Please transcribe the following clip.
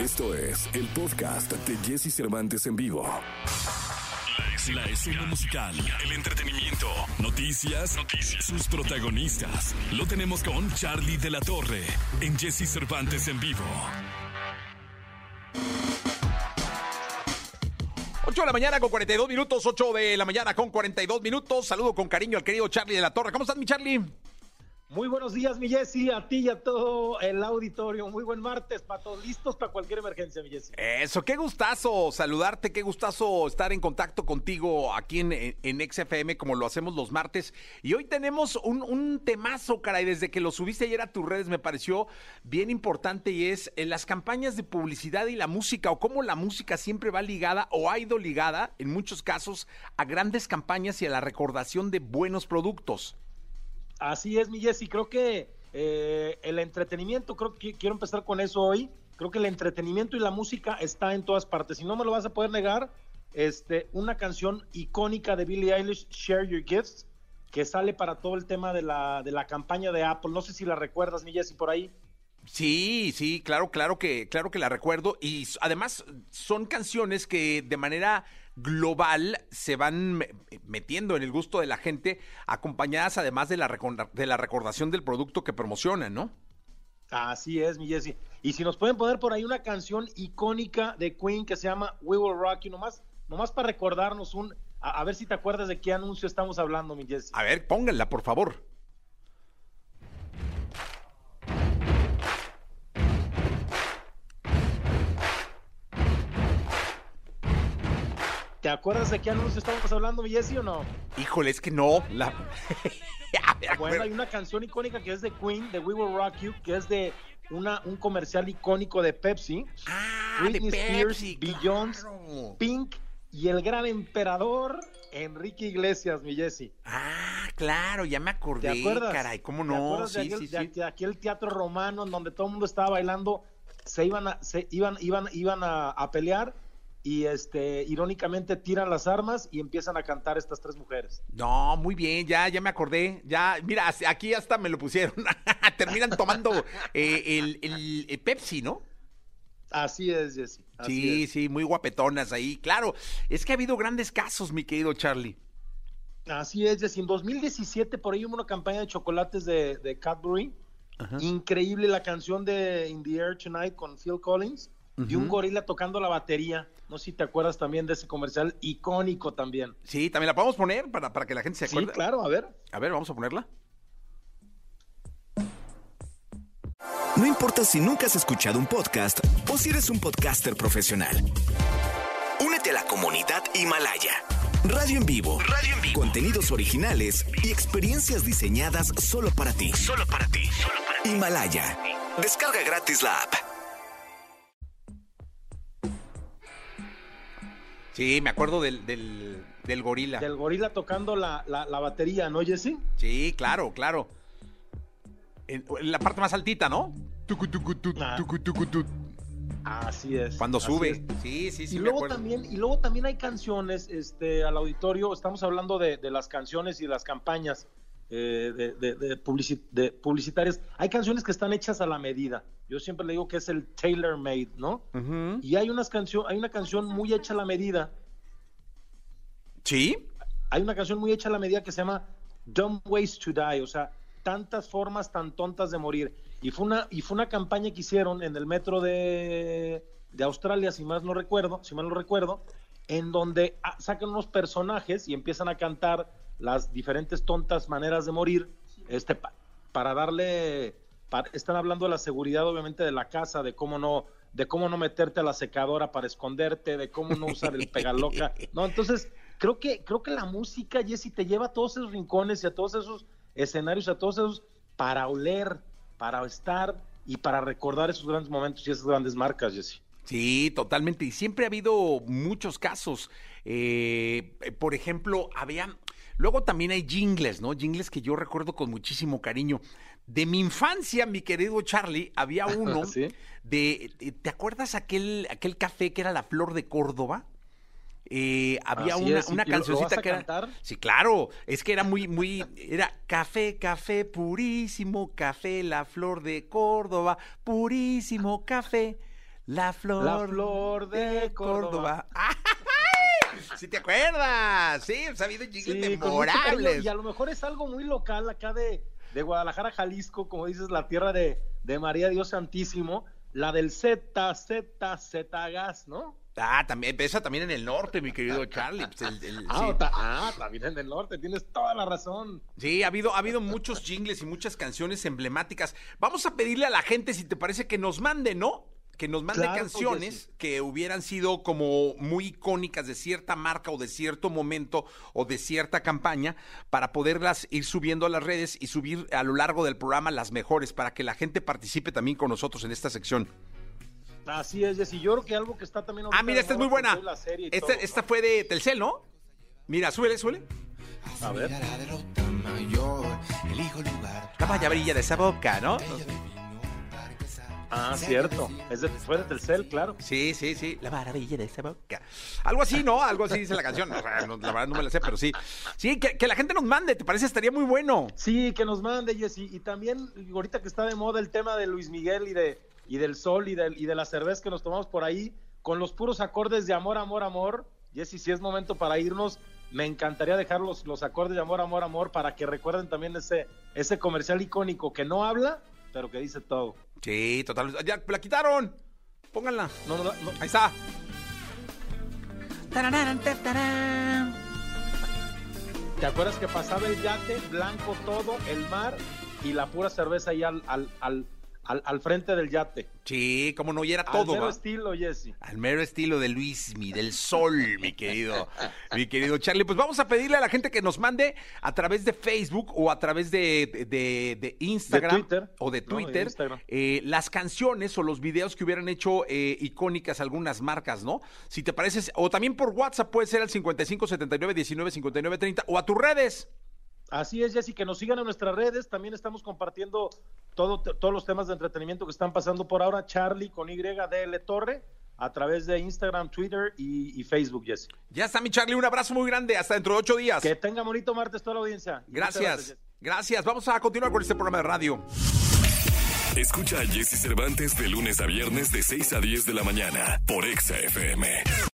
Esto es el podcast de Jesse Cervantes en vivo. La escena, musical, el entretenimiento, noticias, noticias, sus protagonistas. Lo tenemos con Charlie de la Torre en Jesse Cervantes en vivo. 8 de la mañana con 42 minutos, 8 de la mañana con 42 minutos. Saludo con cariño al querido Charlie de la Torre. ¿Cómo estás, mi Charlie? Muy buenos días, mi Jessy, a ti y a todo el auditorio. Muy buen martes, para todos listos para cualquier emergencia, mi Jessy. Eso, qué gustazo saludarte, qué gustazo estar en contacto contigo aquí en, en XFM como lo hacemos los martes. Y hoy tenemos un, un temazo, caray, desde que lo subiste ayer a tus redes me pareció bien importante y es en las campañas de publicidad y la música o cómo la música siempre va ligada o ha ido ligada en muchos casos a grandes campañas y a la recordación de buenos productos. Así es, mi Jessy. Creo que eh, el entretenimiento, creo que quiero empezar con eso hoy. Creo que el entretenimiento y la música está en todas partes. Y no me lo vas a poder negar, este, una canción icónica de Billie Eilish, Share Your Gifts, que sale para todo el tema de la, de la campaña de Apple. No sé si la recuerdas, mi Jessy, por ahí. Sí, sí, claro, claro que, claro que la recuerdo. Y además son canciones que de manera global se van metiendo en el gusto de la gente, acompañadas además de la, de la recordación del producto que promocionan, ¿no? Así es, mi Jesse. Y si nos pueden poner por ahí una canción icónica de Queen que se llama We Will Rock You, nomás, nomás para recordarnos un, a, a ver si te acuerdas de qué anuncio estamos hablando, mi Jesse. A ver, pónganla, por favor. ¿Te acuerdas de qué anuncio estábamos hablando, mi Jesse, o no? Híjole, es que no. La... bueno, hay una canción icónica que es de Queen, de We Will Rock You, que es de una, un comercial icónico de Pepsi. Ah, Britney de Spears, Beyoncé, Pink y el gran emperador Enrique Iglesias, mi Jesse. Ah, claro, ya me acordé. ¿Te acuerdas? Caray, ¿cómo no? Sí, de aquel, sí, sí. De aquel teatro romano en donde todo el mundo estaba bailando, se iban a, se iban, iban, iban a, a pelear y este irónicamente tiran las armas y empiezan a cantar estas tres mujeres. No, muy bien, ya, ya me acordé, ya, mira, aquí hasta me lo pusieron, terminan tomando eh, el, el, el, Pepsi, ¿no? Así es, Jesse. Así sí, es. sí, muy guapetonas ahí, claro, es que ha habido grandes casos, mi querido Charlie. Así es, Jesse, en 2017 por ahí hubo una campaña de chocolates de, de Cadbury, Ajá. increíble la canción de In the Air Tonight con Phil Collins y un gorila tocando la batería. No sé si te acuerdas también de ese comercial icónico también. Sí, también la podemos poner para, para que la gente se acuerde. Sí, claro, a ver. A ver, vamos a ponerla. No importa si nunca has escuchado un podcast o si eres un podcaster profesional. Únete a la comunidad Himalaya. Radio en vivo. Radio en vivo. Contenidos originales y experiencias diseñadas solo para ti. Solo para ti. Solo para ti. Himalaya. Descarga gratis la app. Sí, me acuerdo del, del, del gorila. Del gorila tocando la, la, la, batería, ¿no, Jesse? Sí, claro, claro. En, en la parte más altita, ¿no? Tucu, tucu, tu, Ah. Así es. Cuando así sube. es. Sí, sí, sí. y luego acuerdo. también y luego también hay canciones este al auditorio estamos hablando de, de las canciones y las campañas eh, de, de, de, publici- de publicitarias hay canciones que están hechas a la medida yo siempre le digo que es el tailor made no Ujú. y hay unas canción hay una canción muy hecha a la medida Sí. hay una canción muy hecha a la medida que se llama Dumb Ways to Die, o sea, tantas formas tan tontas de morir. Y fue una, y fue una campaña que hicieron en el metro de, de Australia, si mal no recuerdo, si mal no recuerdo, en donde ah, sacan unos personajes y empiezan a cantar las diferentes tontas maneras de morir, este, pa- para darle, están hablando de la seguridad obviamente de la casa, de cómo no, de cómo no meterte a la secadora para esconderte, de cómo no usar el pegaloca, no, entonces creo que, creo que la música, Jessy, te lleva a todos esos rincones y a todos esos escenarios, a todos esos para oler, para estar y para recordar esos grandes momentos y esas grandes marcas, Jessy. Sí, totalmente. Y siempre ha habido muchos casos. Eh, por ejemplo, había. Luego también hay jingles, ¿no? Jingles que yo recuerdo con muchísimo cariño. De mi infancia, mi querido Charlie, había uno ¿Sí? de. ¿Te acuerdas aquel, aquel café que era la flor de Córdoba? Eh, había Así una, es, ¿y una cancioncita que era. cantar? Sí, claro. Es que era muy, muy. Era café, café, purísimo café, la flor de Córdoba, purísimo café. La flor, La flor de Córdoba. Si te acuerdas, sí, pues ha habido jingles Sí, memorables. y a lo mejor es algo muy local acá de, de Guadalajara, Jalisco, como dices, la tierra de, de María Dios Santísimo, la del Z, Z, Z Gas, ¿no? Ah, también, esa también en el norte, mi querido Charlie. pues, el- el- Ah, sí. ta- ah, también en el norte, tienes toda la razón. Sí, ha habido, ha habido muchos jingles y muchas canciones emblemáticas. Vamos a pedirle a la gente, si te parece, que nos mande, ¿no? Que nos mande Claro, canciones que hubieran sido como muy icónicas de cierta marca o de cierto momento o de cierta campaña para poderlas ir subiendo a las redes y subir a lo largo del programa las mejores para que la gente participe también con nosotros en esta sección. Así es, Jessy. Yo creo que algo que está también... Ah, mira, esta es muy buena. con la serie y Esta, todo, esta ¿no? fue de Telcel, ¿no? Mira, súbele, súbele. A ver. la derrota mayor, elijo lugar. La vaya brilla de esa boca, ¿no? Ah, cierto. Es de, fue de Telcel, claro. Sí, sí, sí. La maravilla de esa boca. Algo así, ¿no? Algo así dice la canción. O sea, no, la verdad no me la sé, pero sí. Sí, que, que la gente nos mande, ¿te parece? Estaría muy bueno. Sí, que nos mande, Jessy. Y también, ahorita que está de moda el tema de Luis Miguel y, de, y del sol y, del, y de la cerveza que nos tomamos por ahí, con los puros acordes de amor, amor, amor. Jessy, si es momento para irnos, me encantaría dejar los, los acordes de amor, amor, amor, para que recuerden también ese, ese comercial icónico que no habla, pero que dice todo. Sí, total. Ya, la quitaron. Pónganla. No, no, no, Ahí está. ¿Te acuerdas que pasaba el yate, blanco todo, el mar y la pura cerveza ahí al, al, al, al, al frente del yate? Sí, como no, y era Al todo, mero ¿va? estilo, Jessy. Al mero estilo de Luismi, del sol, mi querido, mi querido Charlie. Pues vamos a pedirle a la gente que nos mande a través de Facebook o a través de, de- de Instagram De Twitter. o de Twitter eh, las canciones o los videos que hubieran hecho eh, icónicas algunas marcas, ¿no? Si te parece, o también por WhatsApp puede ser al 55 79 19 59 30 o a tus redes. Así es, Jessy, que nos sigan en nuestras redes. También estamos compartiendo todo, todos los temas de entretenimiento que están pasando por ahora. Charlie con YDL Torre a través de Instagram, Twitter y, y Facebook, Jessy. Ya está, mi Charlie, un abrazo muy grande. Hasta dentro de ocho días. Que tenga bonito martes toda la audiencia. Gracias. Gracias. Vamos a continuar con este programa de radio. Escucha a Jesse Cervantes de lunes a viernes de 6 a 10 de la mañana por Exa FM.